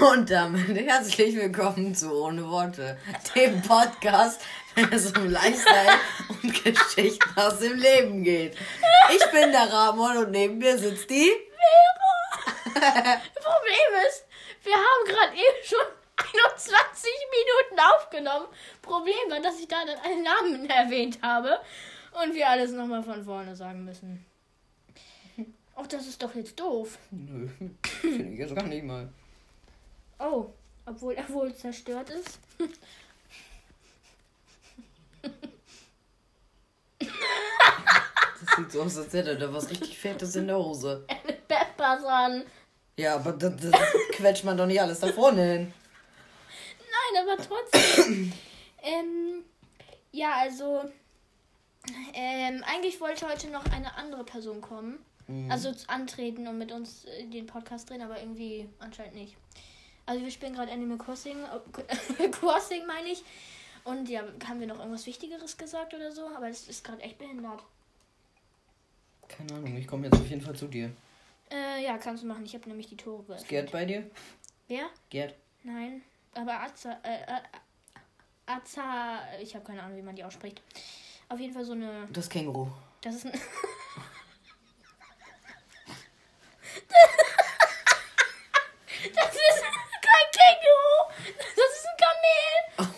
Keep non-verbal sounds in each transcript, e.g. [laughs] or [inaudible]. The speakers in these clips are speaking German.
Und damit herzlich willkommen zu Ohne Worte, dem Podcast, wenn es um Lifestyle und Geschichten aus dem Leben geht. Ich bin der Ramon und neben mir sitzt die. [laughs] Problem ist, wir haben gerade eben schon 21 Minuten aufgenommen. Problem war, dass ich da dann einen Namen erwähnt habe und wir alles nochmal von vorne sagen müssen. Ach, das ist doch jetzt doof. Nö, finde ich jetzt gar nicht mal. Oh, obwohl [laughs] er wohl zerstört ist. Das sieht so aus, als hätte er da was richtig Fettes in der Hose. [laughs] Peppers an. Ja, aber das, das quetscht man doch nicht alles da vorne hin. Nein, aber trotzdem. [clears throat] ähm, ja, also. Ähm, eigentlich wollte heute noch eine andere Person kommen. Also z- antreten und mit uns äh, den Podcast drehen, aber irgendwie anscheinend nicht. Also wir spielen gerade Animal Crossing. äh, [laughs] Crossing meine ich. Und ja, haben wir noch irgendwas Wichtigeres gesagt oder so? Aber das ist gerade echt behindert. Keine Ahnung, ich komme jetzt auf jeden Fall zu dir. Äh, ja, kannst du machen. Ich habe nämlich die Tore Ist geöffnet. Gerd bei dir? Wer? Gerd. Nein. Aber Aza, äh, äh, Aza, ich habe keine Ahnung, wie man die ausspricht. Auf jeden Fall so eine, Das Känguru. das ist ein, [laughs] das ist kein Känguru, das ist ein Kamel.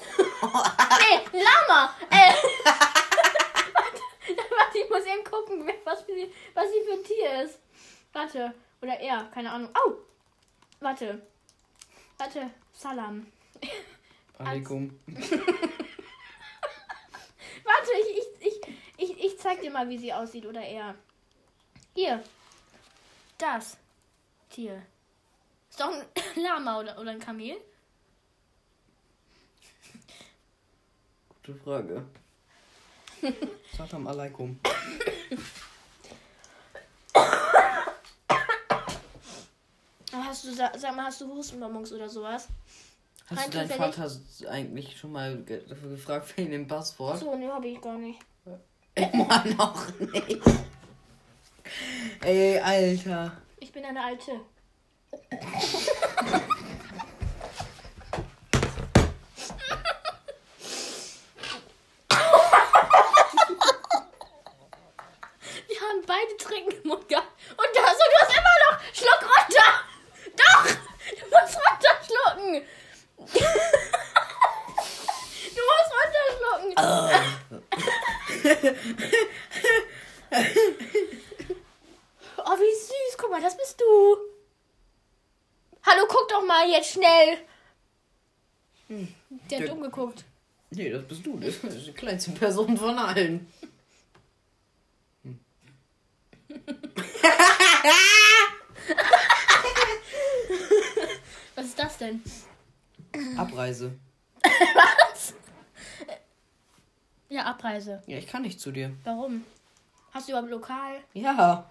nee, Lama. Äh, warte, warte, ich muss eben gucken, was sie für ein Tier ist. Warte, oder er, keine Ahnung. Au, warte, warte, Salam. [laughs] Alaikum. [laughs] Warte, ich, ich, ich, ich, ich zeig dir mal, wie sie aussieht. Oder er. Hier. Das. Tier. Ist doch ein [laughs] Lama oder, oder ein Kamel? Gute Frage. Salam alaikum. Hast du, sa- sag mal, hast du Hustenbonbons oder sowas? Hast Rein du deinen zufällig- Vater eigentlich schon mal ge dafür gefragt wegen dem Passwort? So, ne, hab ich gar nicht. Immer [laughs] noch nicht. Ey, Alter. Ich bin eine alte. Wir haben beide Trinken im Mund gehabt. Und da so, du hast immer noch. Schluck runter. Doch. Du musst runterschlucken. Du musst runterschlucken. Oh, wie süß. Guck mal, das bist du. Hallo, guck doch mal jetzt schnell. Umgeguckt. Nee, das bist du. [laughs] Das ist die kleinste Person von allen. [laughs] Was ist das denn? Abreise. [laughs] Was? Ja, Abreise. Ja, ich kann nicht zu dir. Warum? Hast du überhaupt lokal? Ja.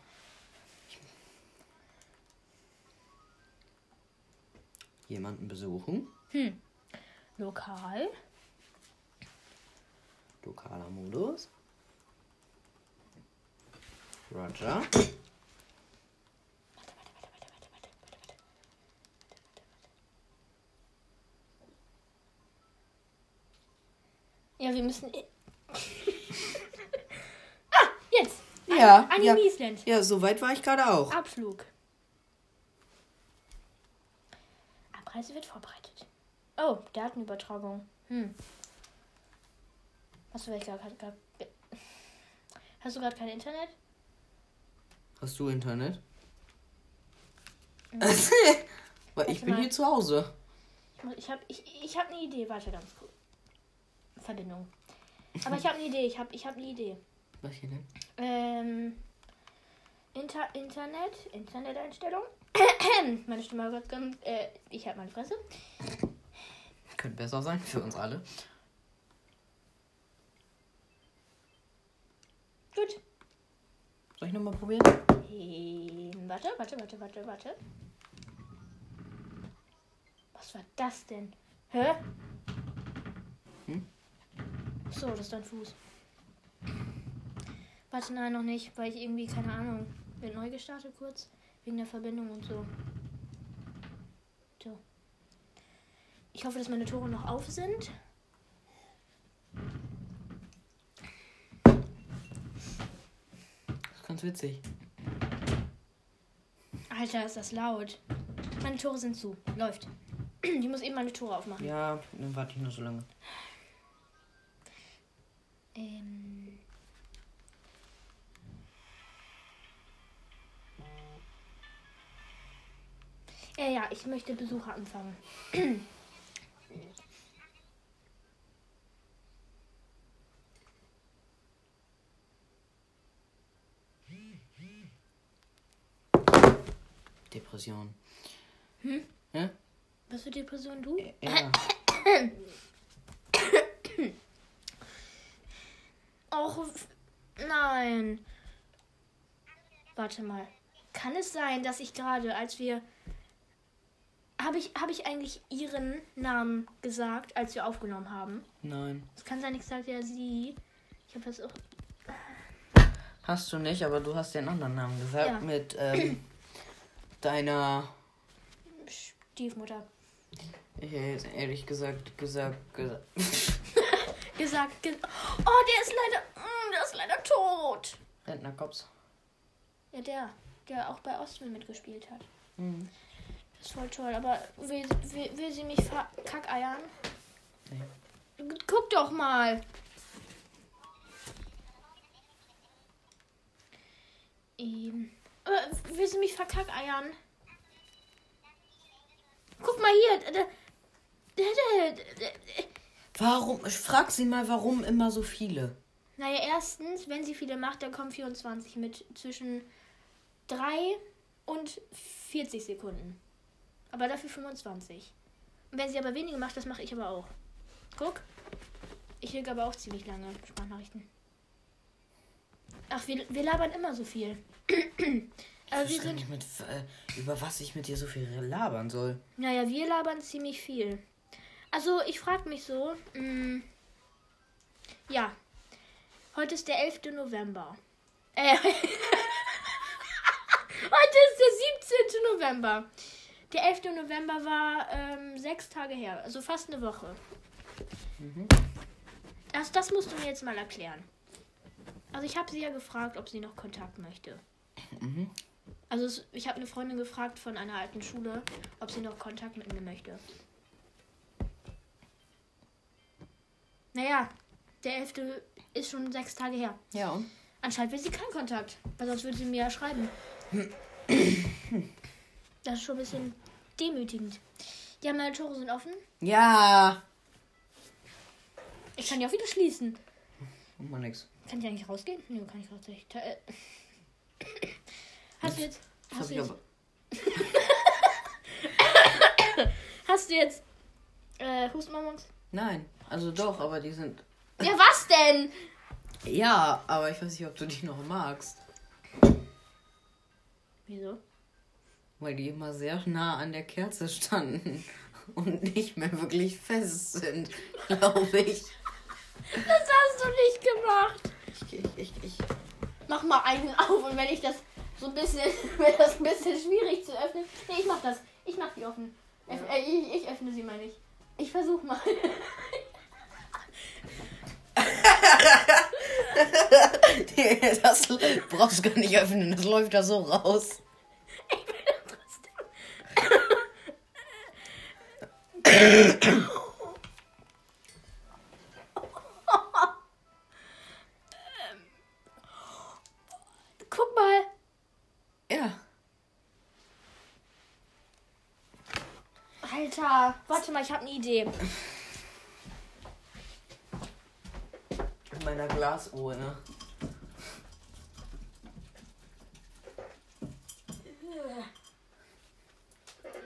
Jemanden besuchen. Lokal? Lokaler Modus. Roger. Ja, wir müssen. ah, [laughs] jetzt! Ja, ja. Animesland. Ja, so weit war ich gerade auch. Abflug. Abreise wird vorbereitet. Oh, Datenübertragung. Hm. Hast du vielleicht gerade. gerade- Hast du gerade kein Internet? Hast du Internet? [laughs] Weil ich bin mal. hier zu Hause. Ich, muss- ich habe ich, ich hab eine Idee. Warte ganz kurz. Verbindung. Aber ich habe eine Idee. Ich habe ich hab eine Idee. Was hier denn? Ähm, Inter Internet, Interneteinstellung. [clears throat] meine Stimme hat gerade, äh, ich habe meine Fresse. Könnte besser sein für uns alle. Gut. Soll ich nochmal probieren? Ähm, warte, warte, warte, warte, warte. Was war das denn? Hä? Hm? So, das ist dein Fuß. Warte, nein, noch nicht, weil ich irgendwie, keine Ahnung, wird neu gestartet kurz. Wegen der Verbindung und so. So. Ich hoffe, dass meine Tore noch auf sind. Das ist ganz witzig. Alter, ist das laut. Meine Tore sind zu. Läuft. Ich muss eben meine Tore aufmachen. Ja, dann warte ich nur so lange. Ähm. Ja, ja, ich möchte Besucher anfangen. [clears throat] Depression. Hm? Ja? Was für Depression du? Ja. [coughs] Och, f- nein. Warte mal. Kann es sein, dass ich gerade, als wir. Habe ich, habe ich eigentlich ihren Namen gesagt, als wir aufgenommen haben? Nein. Es kann sein, ich sagte ja sie. Ich habe jetzt auch. Hast du nicht, aber du hast den anderen Namen gesagt. Ja. Mit ähm, deiner. Stiefmutter Ich hätte ehrlich gesagt gesagt. gesagt. [laughs] gesagt. Ge oh, der ist leider. Mm, der ist leider tot. Rentnerkops. Ja, der. Der auch bei Ostwind mitgespielt hat. Mhm. Das ist voll toll. Aber will, will, will sie mich verkackeiern? Nee. Guck doch mal. Ähm. Äh, will sie mich verkackeiern? Guck mal hier. Warum? Ich frag sie mal, warum immer so viele? Naja, erstens, wenn sie viele macht, dann kommen 24 mit zwischen 3 und 40 Sekunden. Aber dafür 25. Und wenn sie aber wenige macht, das mache ich aber auch. Guck. Ich kriege aber auch ziemlich lange Sprachnachrichten. Ach, wir, wir labern immer so viel. Aber Ich wir sind. nicht, mit, äh, über was ich mit dir so viel labern soll. Naja, wir labern ziemlich viel. Also, ich frage mich so. Mh, ja. Heute ist der 11. November. Äh, [laughs] heute ist der 17. November. Der 11. November war ähm, sechs Tage her, also fast eine Woche. Das, das musst du mir jetzt mal erklären. Also ich habe sie ja gefragt, ob sie noch Kontakt möchte. Mhm. Also ich habe eine Freundin gefragt von einer alten Schule, ob sie noch Kontakt mit mir möchte. Naja, der 11. ist schon sechs Tage her. Ja, und? Anscheinend will sie keinen Kontakt, weil sonst würde sie mir ja schreiben. Das ist schon ein bisschen demütigend. Ja, meine Tore sind offen. Ja. Ich kann die auch wieder schließen. Mach mal nix. Kann ich eigentlich rausgehen? Nee, kann ich raus nicht. Äh, Hast du jetzt. Hast du jetzt, aber. hast du jetzt äh, Hustenbonbons? Nein. Also doch, aber die sind. Ja, was denn? Ja, aber ich weiß nicht, ob du die noch magst. Wieso? Weil die immer sehr nah an der Kerze standen. [laughs] Und nicht mehr wirklich fest sind, [laughs] glaube ich. Das hast du nicht gemacht. Ich, ich, ich, ich. Mach mal einen auf und wenn ich das so ein bisschen, [laughs] wenn das ein bisschen schwierig zu öffnen. Nee, ich mach das. Ich mach die offen. Öff- Äh, ich, ich öffne sie mal nicht. Ich versuch mal. [laughs] Das brauchst du gar nicht öffnen, das läuft da so raus. Ich bin trotzdem. [coughs] warte mal, ich habe eine Idee. In meiner Glasuhr, ne?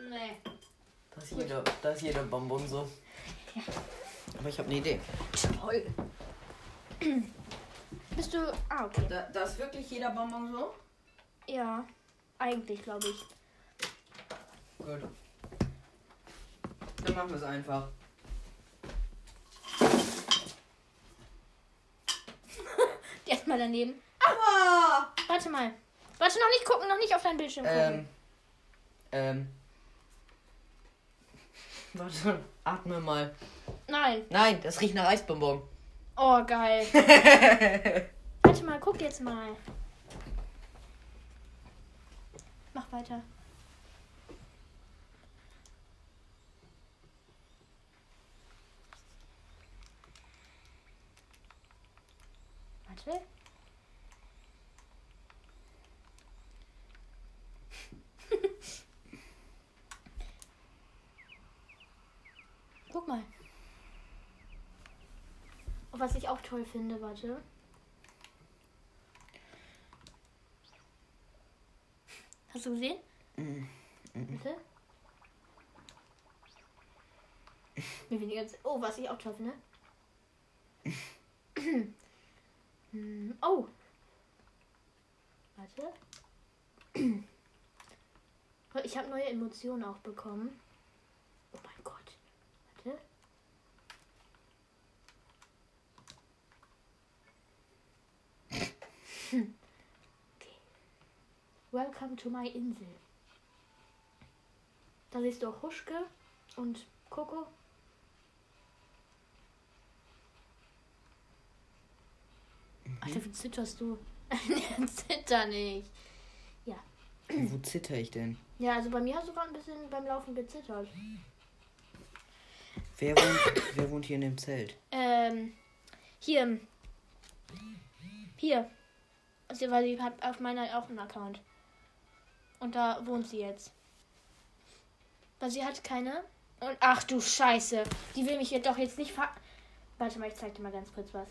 Nee. Da ist jeder, da ist jeder Bonbon so. Aber ich habe eine Idee. Toll. Bist du. Ah, okay. Da, da ist wirklich jeder Bonbon so? Ja, eigentlich glaube ich. Gut. Dann machen wir es einfach. [laughs] Erstmal daneben. Aber! Warte mal. Warte, noch nicht gucken, noch nicht auf deinen Bildschirm gucken. Ähm. Ähm. [laughs] Warte, atme mal. Nein. Nein, das riecht nach Eisbonbon. Oh, geil. [laughs] Warte mal, guck jetzt mal. Mach weiter. Warte. [laughs] Guck mal. Und was ich auch toll finde, warte. Hast du gesehen? Mhm. Bitte? Mir weniger. Oh, was ich auch toll finde. [laughs] Hm, oh. Warte. [clears throat] Ich habe neue Emotionen auch bekommen. Oh mein Gott. Warte. [laughs] Okay. Welcome to my Insel. Da siehst du auch Huschke und Coco. Ach, dafür zitterst du. [laughs] Zitter nicht. Wo zitter ich denn? Ja, also bei mir hast du gerade ein bisschen beim Laufen gezittert. Wer wohnt, wer wohnt hier in dem Zelt? Ähm, hier. Hier. Also, weil sie hat auf meiner auch einen Account. Und da wohnt sie jetzt. Weil sie hat keine. Und ach du Scheiße. Die will mich hier doch jetzt nicht ver. Warte mal, ich zeig dir mal ganz kurz was.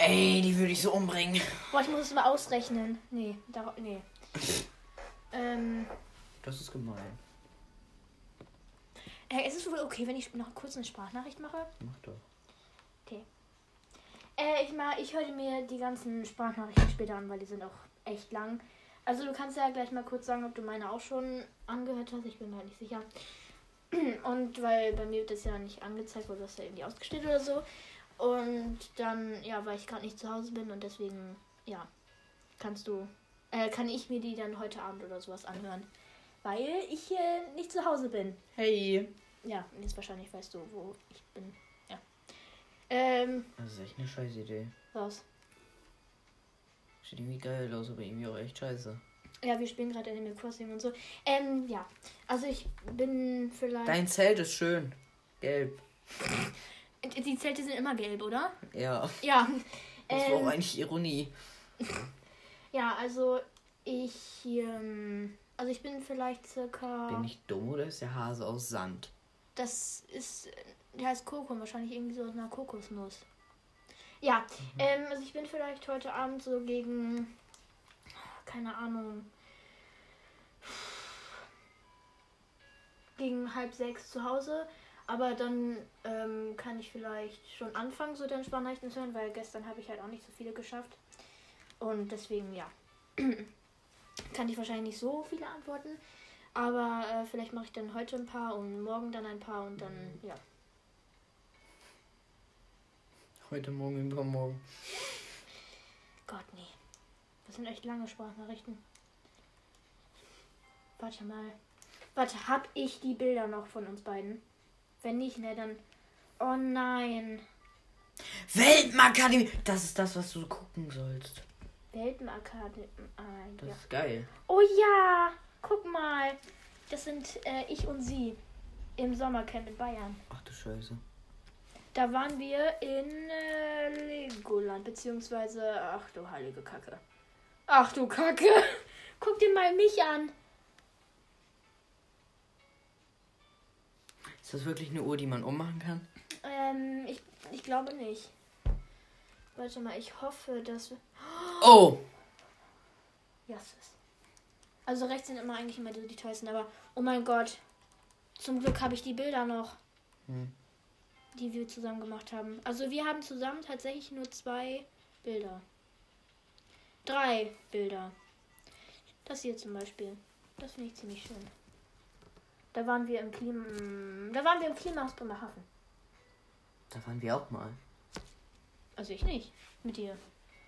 Ey, die würde ich so umbringen. Boah, ich muss es mal ausrechnen. Nee, da, nee. ähm, Das ist gemein. äh, ist es wohl okay, wenn ich noch kurz eine Sprachnachricht mache? Mach doch. Äh, ich mal, ich höre mir die ganzen Sprachnachrichten später an, weil die sind auch echt lang. Also du kannst ja gleich mal kurz sagen, ob du meine auch schon angehört hast. Ich bin mir halt nicht sicher. [clears throat] Und weil bei mir wird das ja nicht angezeigt, weil das ja irgendwie ausgestellt oder so. Und dann, ja, weil ich gerade nicht zu Hause bin und deswegen, ja, kannst du, äh, kann ich mir die dann heute Abend oder sowas anhören. Weil ich hier nicht zu Hause bin. Hey. Ja, und jetzt wahrscheinlich weißt du, wo ich bin. Ja. Ähm, Das ist echt eine scheiß Idee. was? Sieht irgendwie geil aus, aber irgendwie auch echt scheiße. Ja, wir spielen gerade Animal Crossing und so. Ähm, ja. Also ich bin vielleicht. Dein Zelt ist schön. Gelb. [laughs] Die Zelte sind immer gelb, oder? Ja. Ja. Das war auch Ähm, eigentlich Ironie. [laughs] ja, also ich. Ähm, also ich bin vielleicht circa. Bin ich dumm oder ist der Hase aus Sand? Das ist. Der heißt Kokos, wahrscheinlich irgendwie so aus einer Kokosnuss. Ja, ähm, also ich bin vielleicht heute Abend so gegen. Keine Ahnung. Gegen halb sechs zu Hause. Aber dann ähm, kann ich vielleicht schon anfangen, so den Sprachnachrichten zu hören, weil gestern habe ich halt auch nicht so viele geschafft. Und deswegen, ja. [clears throat] kann ich wahrscheinlich nicht so viele antworten. Aber äh, vielleicht mache ich dann heute ein paar und morgen dann ein paar und dann, ja. Heute Morgen, übermorgen. Gott, nee. Das sind echt lange Sprachnachrichten. Warte mal. Warte, hab ich die Bilder noch von uns beiden? Wenn nicht, ne, dann. Oh nein. Weltmakademie! Das ist das, was du gucken sollst. Welpenakademie. Ah, Das ja. ist geil. Oh ja! Guck mal. Das sind äh, ich und sie. Im Sommercamp in Bayern. Ach du Scheiße. Da waren wir in äh, Legoland, beziehungsweise, ach du heilige Kacke. Ach du Kacke. [laughs] Guck dir mal mich an. Ist das wirklich eine Uhr, die man ummachen kann? Ähm, ich, ich glaube nicht. Warte mal, ich hoffe, dass wir. Oh! Ja, es ist. Also rechts sind immer eigentlich immer die, die teuersten, aber oh mein Gott. Zum Glück habe ich die Bilder noch, Hm. die wir zusammen gemacht haben. Also wir haben zusammen tatsächlich nur zwei Bilder. Drei Bilder. Das hier zum Beispiel. Das finde ich ziemlich schön. Da waren wir im Klima. Da waren wir im Klimahaus Bremerhaven. Da waren wir auch mal. Also ich nicht. Mit dir.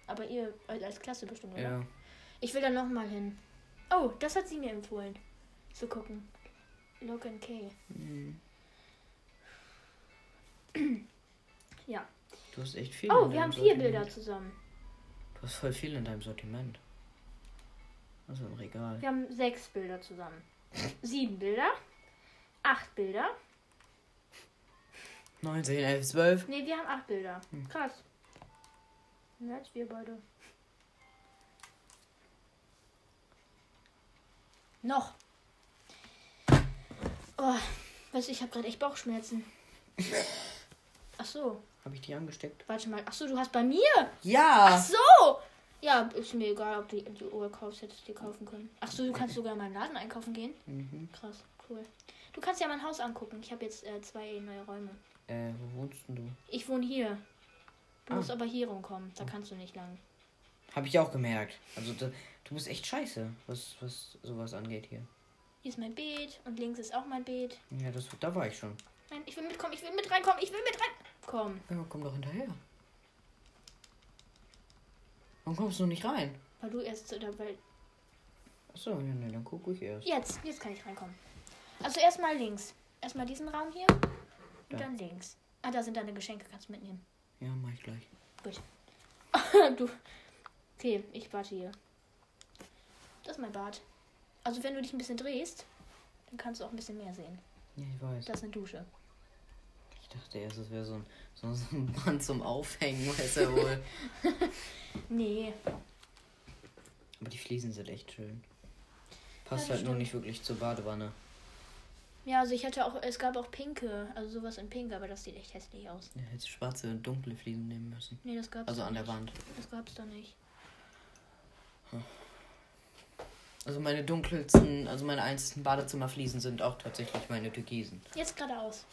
Aber ihr als Klasse bestimmt, oder? Ja. Ich will da nochmal hin. Oh, das hat sie mir empfohlen. Zu gucken. Logan K. Hm. Ja. Du hast echt viel. Oh, wir haben vier Sortiment. Bilder zusammen. Du hast voll viel in deinem Sortiment. Also im Regal. Wir haben sechs Bilder zusammen. Sieben Bilder. Acht Bilder. 19, 11, 12. Ne, wir haben acht Bilder. Hm. Krass. Mehr als wir beide. Noch. Oh, weißt du, ich habe gerade echt Bauchschmerzen. Ach so, Habe ich die angesteckt? warte mal. Ach so, du hast bei mir. Ach Ja! so. Ja, ist mir egal, ob du die Uhr kaufst, hättest du die kaufen können. Ach so, du kannst sogar in meinen Laden einkaufen gehen. Mhm. Krass, cool. Du kannst ja mein Haus angucken. Ich habe jetzt äh, zwei neue Räume. Äh, wo wohnst denn du? Ich wohne hier. Du Ah. musst aber hier rumkommen. Da kannst du nicht lang. Habe ich auch gemerkt. Also da, du bist echt scheiße, was, was sowas angeht hier. Hier ist mein Beet und links ist auch mein Beet. Ja, das, da war ich schon. Nein, ich will mitkommen, ich will mit reinkommen, ich will mit reinkommen. Ja, komm doch hinterher. Warum kommst du nicht rein? Weil du erst, oder weil, Achso, ja, nee, dann guck ich erst. jetzt, jetzt kann ich reinkommen. Also erstmal links. Erstmal diesen Raum hier und Ja. dann links. Ah, da sind deine Geschenke, kannst du mitnehmen. Ja, mach ich gleich. [laughs] du. Okay, ich warte hier. Das ist mein Bad. Also wenn du dich ein bisschen drehst, dann kannst du auch ein bisschen mehr sehen. Ja, ich weiß. Das ist eine Dusche. Ich dachte erst, es wäre so ein, so, [laughs] so ein Band zum Aufhängen, weiß er wohl. [laughs] Nee. Aber die Fliesen sind echt schön. Passt Ja, halt nur stimmt. nicht wirklich zur Badewanne. Ja, also ich hatte auch, es gab auch pinke, also sowas in pink, aber das sieht echt hässlich aus. Ja, hättest schwarze und dunkle Fliesen nehmen müssen. Nee, das gab's Also da an der nicht. Wand. Das gab's da nicht. Also meine dunkelsten, also meine einzigen Badezimmerfliesen sind auch tatsächlich meine Türkisen. Jetzt geradeaus.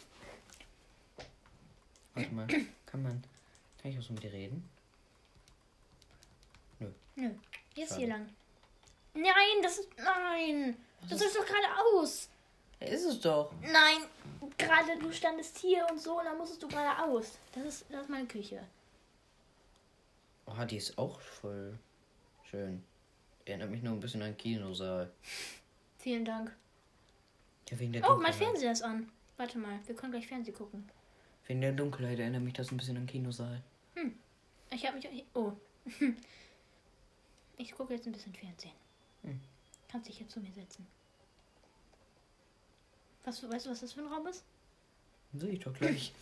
Warte mal, kann man, kann ich auch so mit dir reden? Nö. Jetzt Schade. hier lang. Nein, das ist. Nein! Du ist- doch geradeaus! Ist es doch. Nein! Gerade du standest hier und so und dann musstest du geradeaus. Das ist, das ist meine Küche. Oh, die ist auch voll schön. Erinnert mich nur ein bisschen an Kinosaal. Vielen Dank. Ja, wegen der Oh, mein. Fernseher ist an. Warte mal, wir können gleich Fernsehen gucken. Wegen der Dunkelheit erinnert mich das ein bisschen an Kinosaal. Ich habe mich. Oh. [laughs] Ich gucke jetzt ein bisschen Fernsehen. Hm. Kannst dich jetzt zu mir setzen. Was, weißt du, was das für ein Raum ist? Sehe ich doch gleich.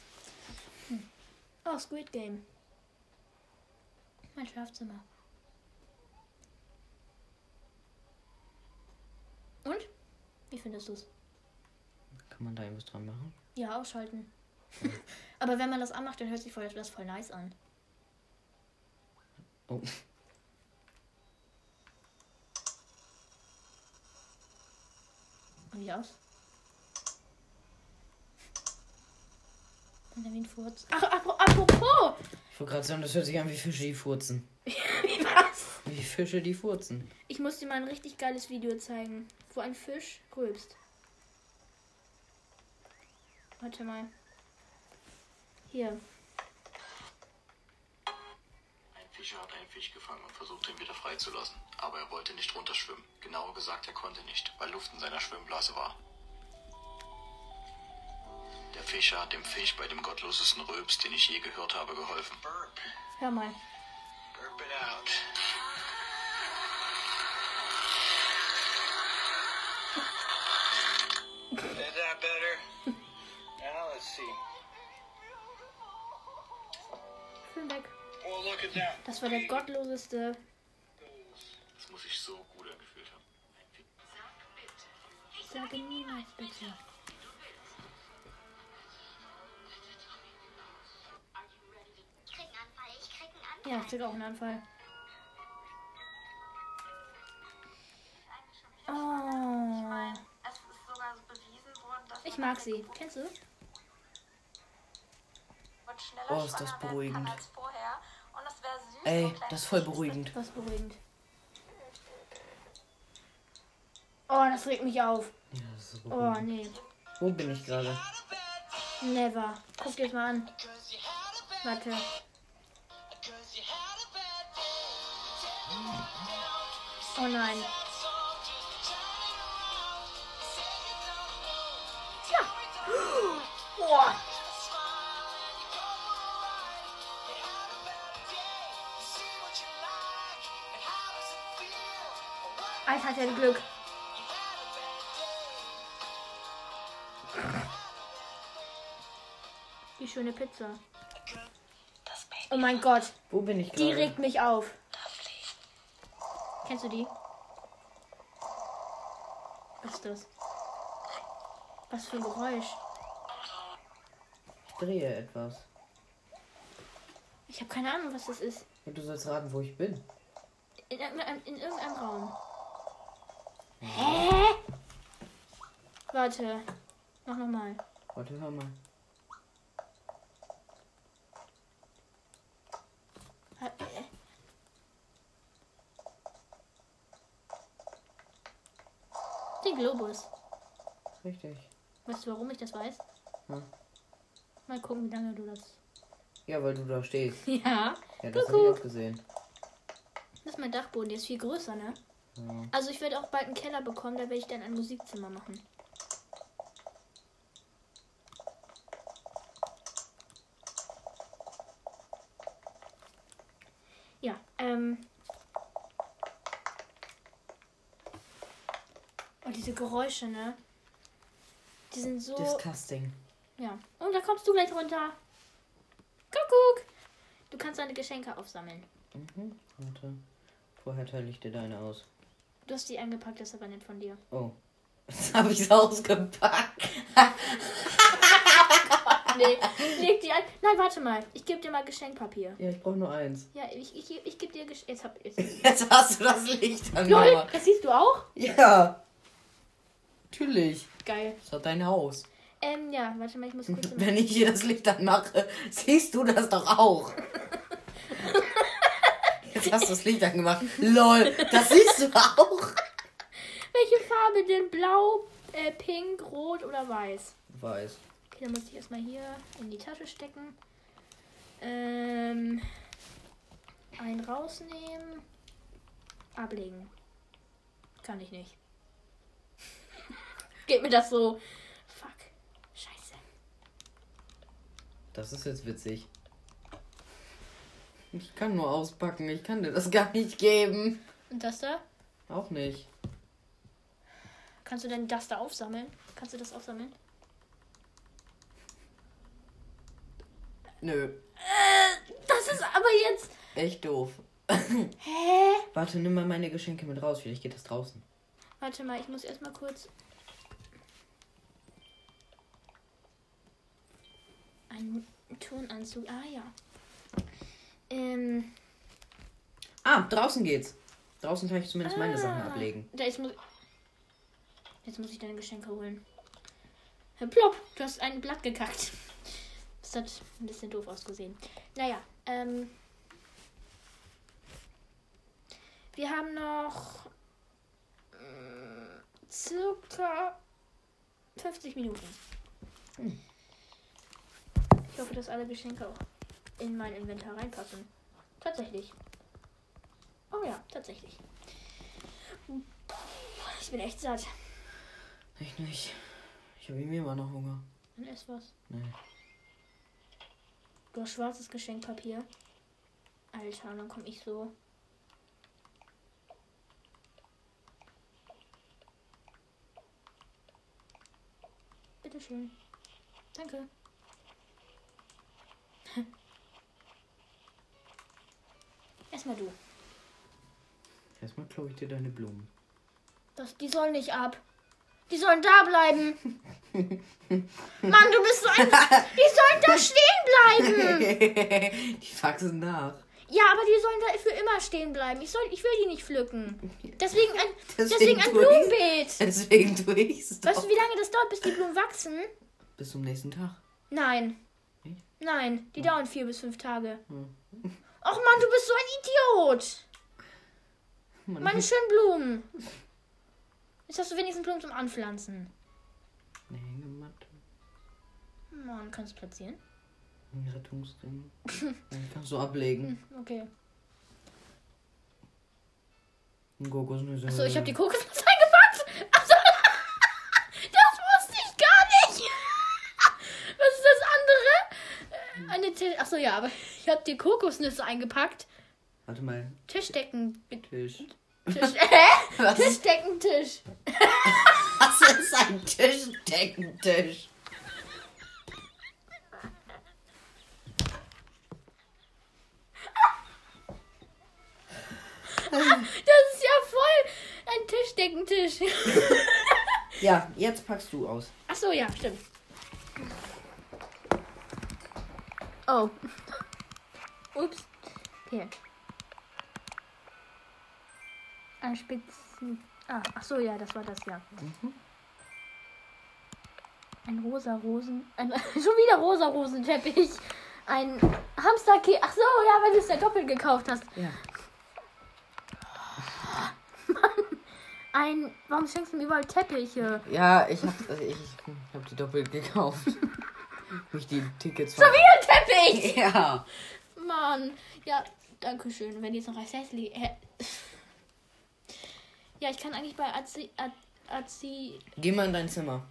Oh, Squid Game. Mein Schlafzimmer. Und? Wie findest du es? Kann man da irgendwas dran machen? Ja, ausschalten. [laughs] Aber wenn man das anmacht, dann hört sich voll, das voll nice an. Oh. Und wie aus? Ein Furz. Ach, apro- apropos! Ich wollte gerade sagen, das hört sich an wie Fische, die furzen. [laughs] Wie was? Wie Fische, die furzen. Ich muss dir mal ein richtig geiles Video zeigen, wo ein Fisch rülpst. Warte mal. Hier. Ein Fischer hat einen Fisch gefangen und versucht ihn wieder freizulassen. Aber er wollte nicht runterschwimmen. Genauer gesagt, er konnte nicht, weil Luft in seiner Schwimmblase war. Der Fischer hat dem Fisch bei dem gottlosesten Rülps, den ich je gehört habe, geholfen. Burp. Hör mal. Burp it out. Is that better? Now let's see. Film weg. Oh, look at that. Das war der gottloseste. Das muss ich so gut angefühlt haben. Sage niemals bitte. Ja, ich krieg auch einen Anfall. Oh. Es ist sogar bewiesen worden, dass Ich man mag sie. Kennst du? Oh, ist das beruhigend. Kann als vorher. Und es wäre süß. Ey, ein das ist voll beruhigend. Was beruhigend. Oh, das regt mich auf. Ja, das ist Oh, nee. Wo bin ich gerade? Never. Guck dir das mal an. Warte. Oh nein. Ja. Oh. Eis hat ja Glück. Die schöne Pizza. Oh mein Gott. Wo bin ich gerade? Die regt mich auf. Kennst du die? Was ist das? Was für ein Geräusch? Ich drehe etwas. Ich habe keine Ahnung, was das ist. Und du sollst raten, wo ich bin. In irgendeinem, in irgendeinem Raum. Hä? Warte. Mach nochmal. Warte, hör mal. äh. Den Globus. Richtig. Weißt du, warum ich das weiß? Hm. Mal gucken, wie lange du das. Ja, weil du da stehst. [laughs] Ja. Ja, das habe ich auch gesehen. Das ist mein Dachboden, der ist viel größer, ne? Ja. Also ich werde auch bald einen Keller bekommen, da werde ich dann ein Musikzimmer machen. Ja, ähm. Oh, diese Geräusche, ne? Die sind so. Disgusting. Ja. Und da kommst du gleich runter. Kuckuck. Du kannst deine Geschenke aufsammeln. Mhm. Warte. Vorher teile ich dir deine aus. Du hast die eingepackt, das ist aber nicht von dir. Oh. Jetzt [laughs] habe ich es ausgepackt. [laughs] Nee, leg die ein. Nein, warte mal. Ich gebe dir mal Geschenkpapier. Ja, ich brauche nur eins. Ja, ich, ich, ich gebe dir Gesch Jetzt hab ich. Jetzt hast du das Licht LOL, angemacht. das siehst du auch? Ja. Natürlich. Geil. Das ist doch dein Haus. Ähm, ja, warte mal, ich muss kurz. Wenn ich hier das Licht anmache, [laughs] siehst du das doch auch. [laughs] Jetzt hast du das Licht angemacht. Lol, das siehst du auch. Welche Farbe denn? Blau, äh, pink, rot oder weiß? Weiß. Okay, dann muss ich erstmal hier in die Tasche stecken. Ähm. Einen rausnehmen. Ablegen. Kann ich nicht. Geht mir das so. Fuck. Scheiße. Das ist jetzt witzig. Ich kann nur auspacken. Ich kann dir das gar nicht geben. Und das da? Auch nicht. Kannst du denn das da aufsammeln? Kannst du das aufsammeln? Nö. Das ist aber jetzt. Echt doof. Hä? Warte, nimm mal meine Geschenke mit raus. Vielleicht geht das draußen. Warte mal, ich muss erstmal kurz. Ein Turnanzug. Ah ja. Ähm. Ah, draußen geht's. Draußen kann ich zumindest meine ah, Sachen ablegen. Da jetzt muss, jetzt muss ich deine Geschenke holen. Herr Plopp, du hast ein Blatt gekackt. Das hat ein bisschen doof ausgesehen. Naja, ähm. Wir haben noch äh, circa 50 Minuten. Ich hoffe, dass alle Geschenke auch in mein Inventar reinpassen. Tatsächlich. Oh ja, tatsächlich. Ich bin echt satt. Ich nicht. Ich habe irgendwie immer noch Hunger. Dann ess was. Nee. Du hast schwarzes Geschenkpapier. Alter, und dann komme ich so. Bitteschön. Danke. [laughs] Erstmal du. Erstmal klaue ich dir deine Blumen. Das, die sollen nicht ab. Die sollen da bleiben. [laughs] Mann, du bist so ein. Die sollen da stehen bleiben. [laughs] die wachsen nach. Ja, aber die sollen da für immer stehen bleiben. Ich, soll, ich will die nicht pflücken. Deswegen ein, Deswegen deswegen ein. Blumenbeet. Deswegen tue ich's Weißt doch. du, wie lange das dauert, bis die Blumen wachsen? Bis zum nächsten Tag. Nein. Nein, die dauern vier bis fünf Tage. Hm. Och Mann, du bist so ein Idiot. Mann, Meine schönen Blumen. Jetzt hast du wenigstens Blumen zum Anpflanzen. Eine Hängematte. Mann, kannst du platzieren? Ein Rettungsring. Den kannst du ablegen. Okay. Ein Kokosnüsse. So, ich habe die Kokosnuss eingepackt. Also, das wusste ich gar nicht. Was ist Tisch. Achso, ja, aber [laughs] ich habe die Kokosnüsse eingepackt. Warte mal. Tischdecken. Tisch. Tisch. [laughs] Hä? Was ist, Tischdeckentisch. [laughs] was ist ein Tischdeckentisch? Das ist ja voll ein Tischdeckentisch. Ja, jetzt packst du aus. Achso, ja, stimmt. Oh. [laughs] Ups. Okay. Ein Spitzen. Ah, ach so, ja, das war das ja. Ein rosa Rosen. Ein, [laughs] schon wieder rosa Rosenteppich. Ein Hamsterkäse. Ach so, ja, weil du es ja doppelt gekauft hast. Ja. [laughs] Ein. Warum schenkst du mir überall Teppiche? Ja, ich hab, also ich, ich hab die doppelt gekauft. Mich die Tickets Schon wieder Teppich! [laughs] Ja. Mann. Ja, danke schön. Wenn die jetzt noch als hässlich. Hä? Ja, ich kann eigentlich bei Azi. Az- Azi. Geh mal in dein Zimmer.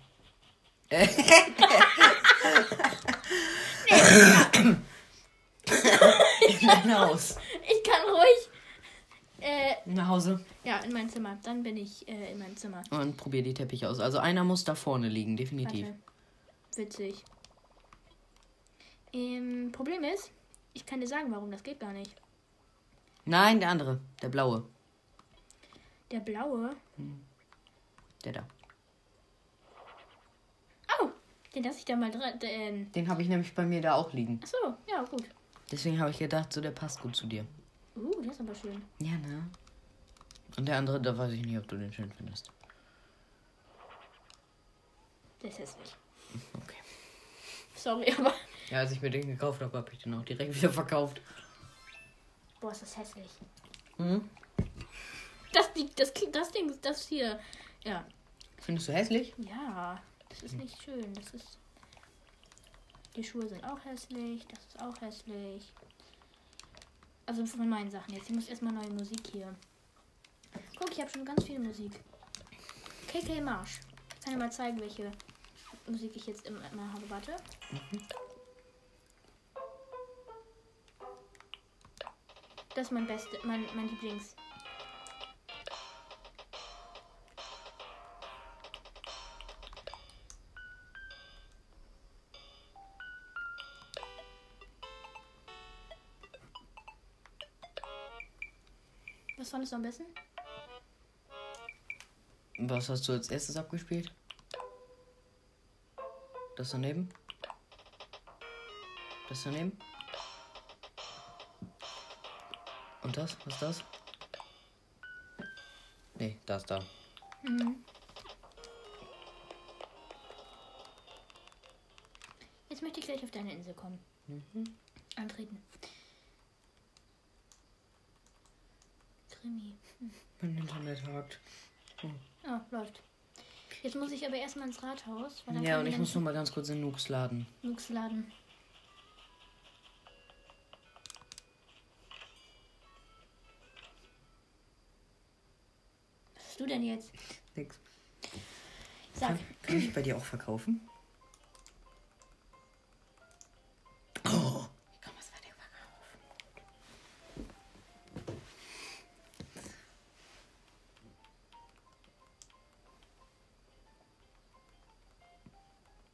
[laughs] In dein Haus. Ich kann ruhig. Äh, Nach Hause. ja, in mein Zimmer. Dann bin ich äh, in meinem Zimmer. Und probier die Teppiche aus. Also einer muss da vorne liegen, definitiv. Warte. Witzig. Ähm, Problem ist, ich kann dir sagen, warum das geht gar nicht. Nein, der andere. Der blaue. Der blaue. Der da. Oh, den lasse ich da mal drin. Ähm, Den habe ich nämlich bei mir da auch liegen. achso, ja, gut. Deswegen habe ich gedacht, so der passt gut zu dir. Uh, der ist aber schön. Ja, ne? Und der andere, da weiß ich nicht, ob du den schön findest. Der ist hässlich. Okay. Sorry, aber. Ja, als ich mir den gekauft habe, habe ich den auch direkt wieder verkauft. Boah, ist das hässlich. Hm? Das, das, das Ding, das hier. Ja. Findest du hässlich? Ja, das ist nicht schön. Das ist. Die Schuhe sind auch hässlich. Das ist auch hässlich. Also von meinen Sachen jetzt. Ich muss erstmal neue Musik hier. Guck, ich habe schon ganz viel Musik. KK Marsch. Ich kann dir mal zeigen, welche Musik ich jetzt immer, immer habe. Warte. Das ist mein beste, mein, mein Lieblings. Was fandest du am besten? Was hast du als erstes abgespielt? Das daneben? Das daneben? Das? Was ist das? Nee, das da. Jetzt möchte ich gleich auf deine Insel kommen. Antreten. Krimi. Mein Internet hakt. Oh, läuft. Jetzt muss ich aber erstmal ins Rathaus. Ja, und ich muss noch mal ganz kurz in Nux laden. Nix laden. Denn jetzt? Nix. Sag. Kann, kann ich bei dir auch verkaufen? Oh, ich kann was bei dir verkaufen.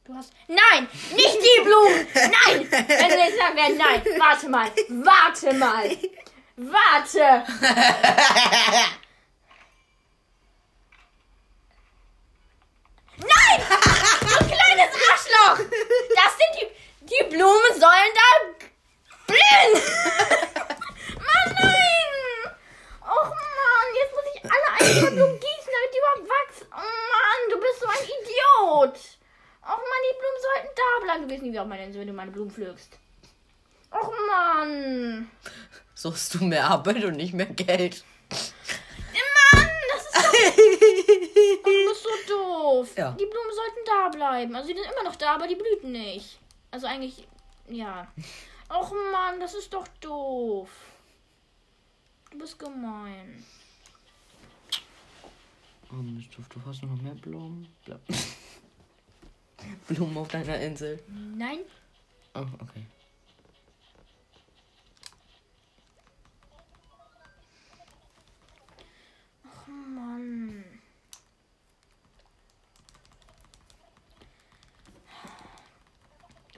Du hast. Nein! Nicht die Blumen! Nein! Wenn du jetzt sagen werden, nein! Warte mal! Warte mal! Warte! [laughs] Nein! Du kleines Arschloch! Das sind die. Die Blumen sollen da blühen! Mann, nein! Och Mann, jetzt muss ich alle einzelnen Blumen gießen, damit die überhaupt wachsen. Oh Mann, du bist so ein Idiot! Och Mann, die Blumen sollten da bleiben. Du weißt nicht, wie auf meine Insel, wenn du meine Blumen pflückst. Och Mann! Du mehr Arbeit und nicht mehr Geld. Mann, das ist doch... [laughs] Du bist so doof. Ja. Die Blumen sollten da bleiben. Also die sind immer noch da, aber die blüten nicht. Also eigentlich, ja. Och Mann, das ist doch doof. Du bist gemein. Oh Mist, du hast noch mehr Blumen. Blumen auf deiner Insel. Nein, Oh, okay.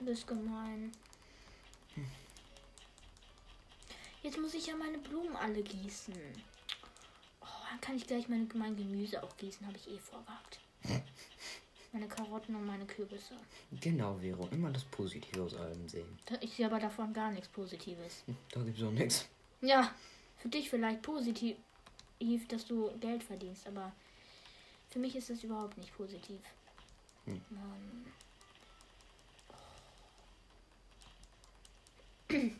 Bist gemein. Jetzt muss ich ja meine Blumen alle gießen. Oh, dann kann ich gleich meine, mein Gemüse auch gießen, habe ich eh vorgehabt. [laughs] Meine Karotten und meine Kürbisse. Genau, Vero. Immer das Positive aus allem sehen. Ich sehe aber davon gar nichts Positives. Hm, Da gibt's auch nichts. Ja, für dich vielleicht positiv, dass du Geld verdienst, aber für mich ist das überhaupt nicht positiv. Hm. Mann. [clears throat]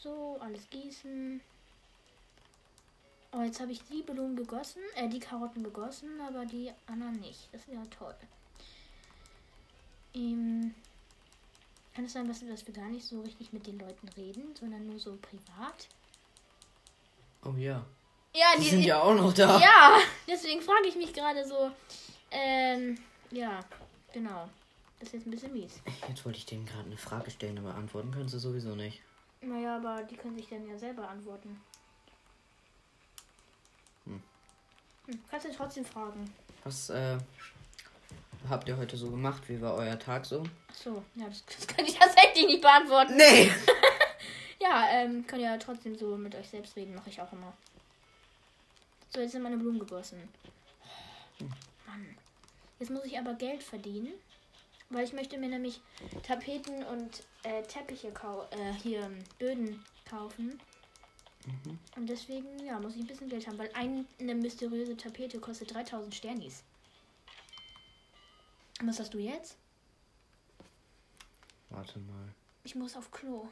So, alles gießen. Oh, jetzt habe ich die Blumen gegossen, äh, die Karotten gegossen, aber die anderen nicht. Das ist ja toll. Ähm, kann es sein, dass, dass wir gar nicht so richtig mit den Leuten reden, sondern nur so privat? Oh ja. Ja, Die sind ja auch noch da. Ja, deswegen frage ich mich gerade so. Ähm, ja, genau. Das ist jetzt ein bisschen mies. Jetzt wollte ich denen gerade eine Frage stellen, aber antworten können sie sowieso nicht. Naja, aber die können sich dann ja selber antworten. Hm. Hm, kannst du trotzdem fragen. Was äh, habt ihr heute so gemacht? Wie war euer Tag so? Ach so, ja, das, das kann ich [laughs] tatsächlich nicht beantworten. Nee. [laughs] Ja, ähm, könnt ihr ja trotzdem so mit euch selbst reden, mache ich auch immer. So, jetzt sind meine Blumen gegossen. Mann. Jetzt muss ich aber Geld verdienen, weil ich möchte mir nämlich Tapeten und äh, Teppiche kau äh, hier ähm, Böden kaufen. Und deswegen, ja, muss ich ein bisschen Geld haben, weil ein- eine mysteriöse Tapete kostet 3000 Sternis. Was hast du jetzt? Warte mal. Ich muss auf Klo.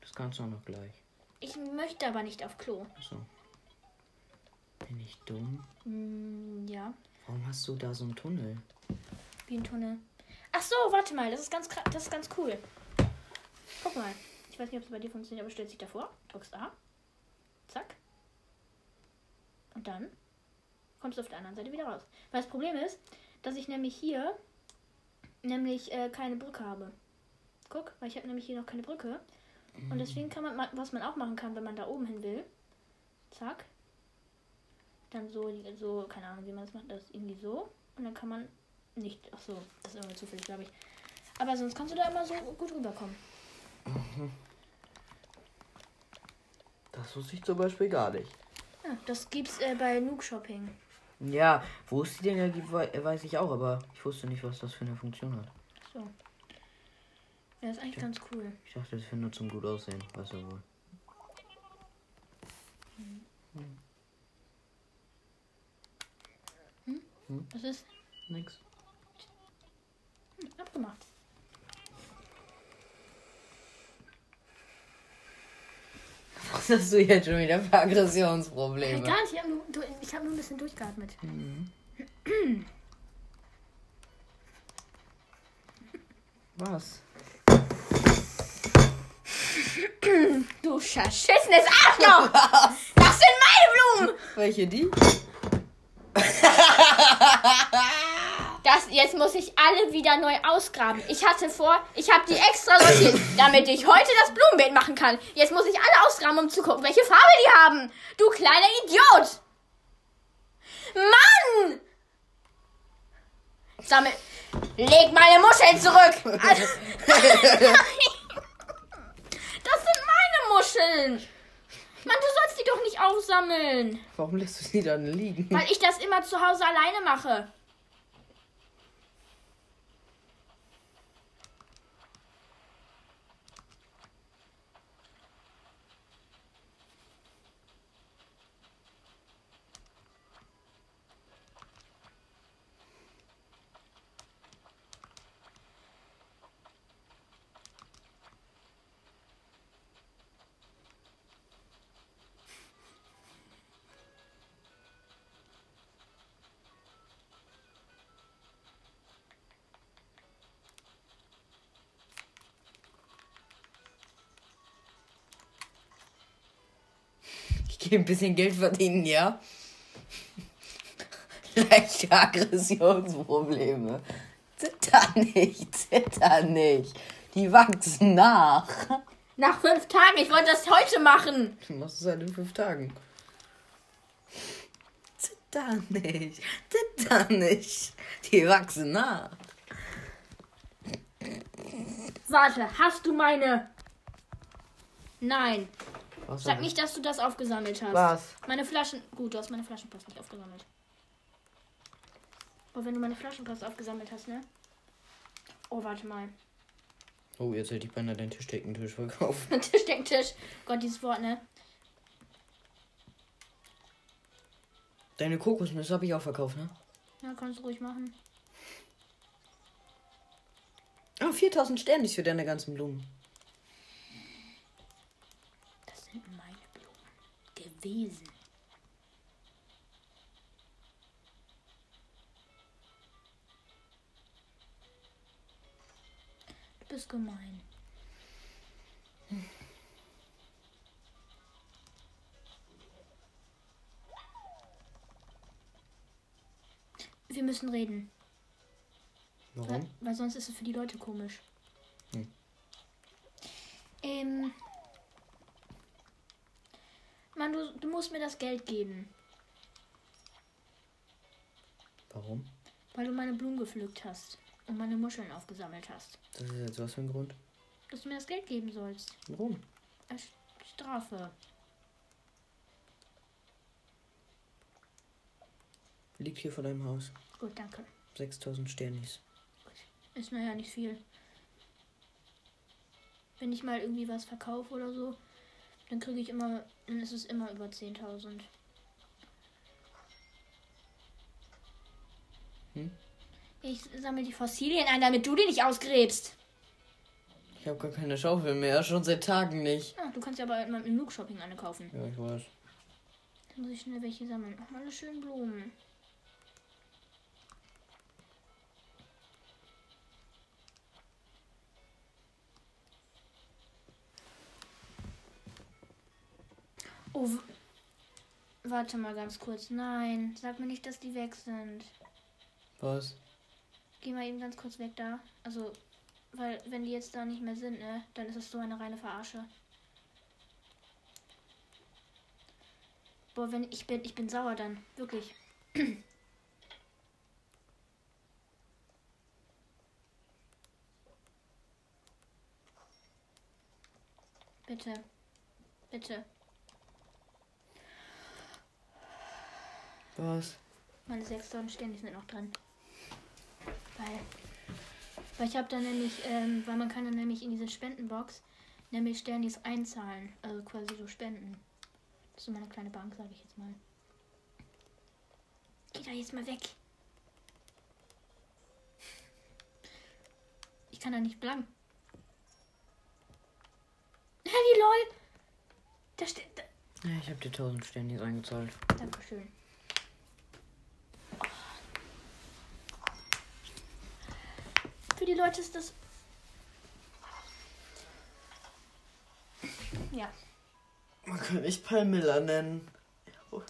Das kannst du auch noch gleich. Ich möchte aber nicht auf Klo. So. Bin ich dumm? Hm, ja. Warum hast du da so einen Tunnel? Wie ein Tunnel. Ach so, warte mal, das ist ganz, das ist ganz cool. Guck mal. Ich weiß nicht, ob es bei dir funktioniert, aber stellst dich davor, drückst A. Zack. Und dann kommst du auf der anderen Seite wieder raus. Weil das Problem ist, dass ich nämlich hier nämlich äh, keine Brücke habe. Guck, weil ich habe nämlich hier noch keine Brücke. Und deswegen kann man, ma- was man auch machen kann, wenn man da oben hin will. Zack. Dann so, so, keine Ahnung, wie man das macht, das irgendwie so. Und dann kann man nicht. Ach so, das ist irgendwie zufällig, glaube ich. Aber sonst kannst du da immer so gut rüberkommen. Das wusste ich zum Beispiel gar nicht. Ja, das gibt's äh, bei Nook Shopping. Ja, wo es die Dinger gibt, wei- weiß ich auch, aber ich wusste nicht, was das für eine Funktion hat. So. Ja, ist eigentlich ganz cool. Ich dachte, das wäre nur zum gut aussehen. Weiß ja wohl. Das ist Nix. Abgemacht. Was hast du jetzt schon wieder für Aggressionsprobleme? gar nicht, ich habe nur, ich hab nur ein bisschen durchgeatmet. Was? Du verschissenes Arschloch! Das sind meine Blumen! Welche die? [laughs] Das, jetzt muss ich alle wieder neu ausgraben. Ich hatte vor, ich habe die extra sortiert, damit ich heute das Blumenbeet machen kann. Jetzt muss ich alle ausgraben, um zu gucken, welche Farbe die haben. Du kleiner Idiot! Mann! Sammel. Leg meine Muscheln zurück! Also- [laughs] das sind meine Muscheln! Mann, du sollst die doch nicht aufsammeln. Warum lässt du sie dann liegen? Weil ich das immer zu Hause alleine mache. Ein bisschen Geld verdienen, ja? [laughs] Leichte Aggressionsprobleme. Zitter nicht, zitter nicht. Die wachsen nach. Nach fünf Tagen, ich wollte das heute machen. Du machst es halt in fünf Tagen. da nicht, da nicht. Die wachsen nach. Warte, hast du meine. Nein. Sag nicht, dass du das aufgesammelt hast. Was? Meine Flaschen. Gut, du hast meine Flaschenpost nicht aufgesammelt. Aber wenn du meine Flaschenpost aufgesammelt hast, ne? Oh, warte mal. Oh, jetzt hätte ich beinahe den Tischdeckentisch verkauft. [laughs] Tisch, Deck, Tisch. Gott, dieses Wort, ne? Deine Kokosnüsse habe ich auch verkauft, ne? Ja, kannst du ruhig machen. Ah, 4000 Sterne für deine ganzen Blumen. Das sind meine Gewesen. Du bist gemein. Wir müssen reden, weil, Warum? weil sonst ist es für die Leute komisch. Hm. Ähm. Mann, du, du musst mir das Geld geben, Warum? weil du meine Blumen gepflückt hast und meine Muscheln aufgesammelt hast. Das ist jetzt was für ein Grund. Dass du mir das Geld geben sollst. Warum? Als Strafe. Liegt hier vor deinem Haus. Gut, danke. 6000 Sternis. Ist mir ja nicht viel. Wenn ich mal irgendwie was verkaufe oder so, dann kriege ich immer, dann ist es immer über 10.000. Hm? Ich sammle die Fossilien ein, damit du die nicht ausgräbst. Ich habe gar keine Schaufel mehr, schon seit Tagen nicht. Ah, du kannst ja aber immer im Look Shopping eine kaufen. Ja, ich weiß. Dann muss ich schnell welche sammeln. Ach, alle schönen Blumen. Oh, warte mal ganz kurz. Nein, sag mir nicht, dass die weg sind. Was? Geh mal eben ganz kurz weg da. Also, weil wenn die jetzt da nicht mehr sind, ne, dann ist es so eine reine Verarsche. Boah, wenn ich bin, ich bin sauer dann, wirklich. [clears throat] Bitte. Bitte. Was? Meine 6000 Sterne sind noch drin. Weil, weil ich habe dann nämlich, ähm, weil man kann dann nämlich in diese Spendenbox nämlich Sternis einzahlen. Also quasi so spenden. Das ist so meine kleine Bank, sage ich jetzt mal. Geh da jetzt mal weg. Ich kann da nicht bleiben. Hä, wie lol? Da steht. Da, Ja, ich habe dir 1000 Sternis eingezahlt. Dankeschön. Für die Leute ist das. Ja. Man kann mich Palmilla nennen.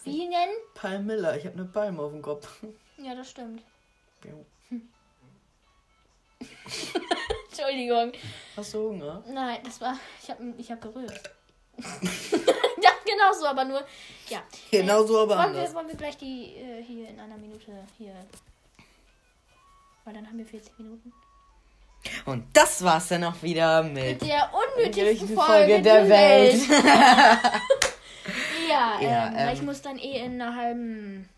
Wie nennen? Palmilla, ich habe eine Palme auf dem Kopf. [laughs] Ja, das stimmt. Jo. [laughs] Entschuldigung. Hast du Hunger? Nein, das war. Ich habe ich hab gerührt. [laughs] ja, genau so, aber nur. Ja. Genau so, aber Wollen anders. wir, wollen wir gleich die äh, hier in einer Minute hier. Weil dann haben wir 40 Minuten. Und das war's dann auch wieder mit Mit der unnötigsten Folge, Folge der Welt. [laughs] ja, Ja, ähm, ähm. ich muss dann eh in einer halben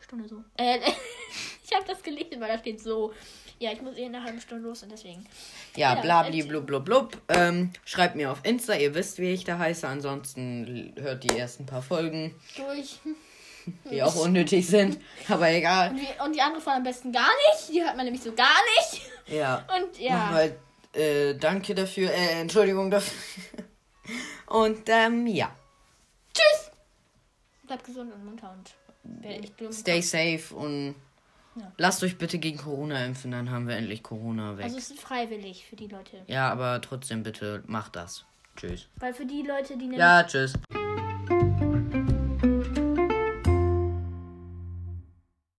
Stunde so. Äh, [laughs] ich habe das gelesen, weil da steht so. Ja, ich muss eh in einer halben Stunde los und deswegen. Ja, Ja, blabli erzähl. blub blub blub. Ähm, schreibt mir auf Insta, ihr wisst, wie ich da heiße. Ansonsten hört die ersten paar Folgen, Durch. Die auch unnötig sind. Aber egal. Und die, und die andere am besten gar nicht. Die hört man nämlich so gar nicht. Ja. Und ja. Nochmal äh, danke dafür. Äh, Entschuldigung dafür. Und ähm, ja. Tschüss. Bleibt gesund und munter und werde echt Blumen Stay safe und Ja. lasst euch bitte gegen Corona impfen, dann haben wir endlich Corona weg. Also es ist freiwillig für die Leute. ja, aber trotzdem bitte macht das. Tschüss. Weil für die Leute, die Ja, tschüss.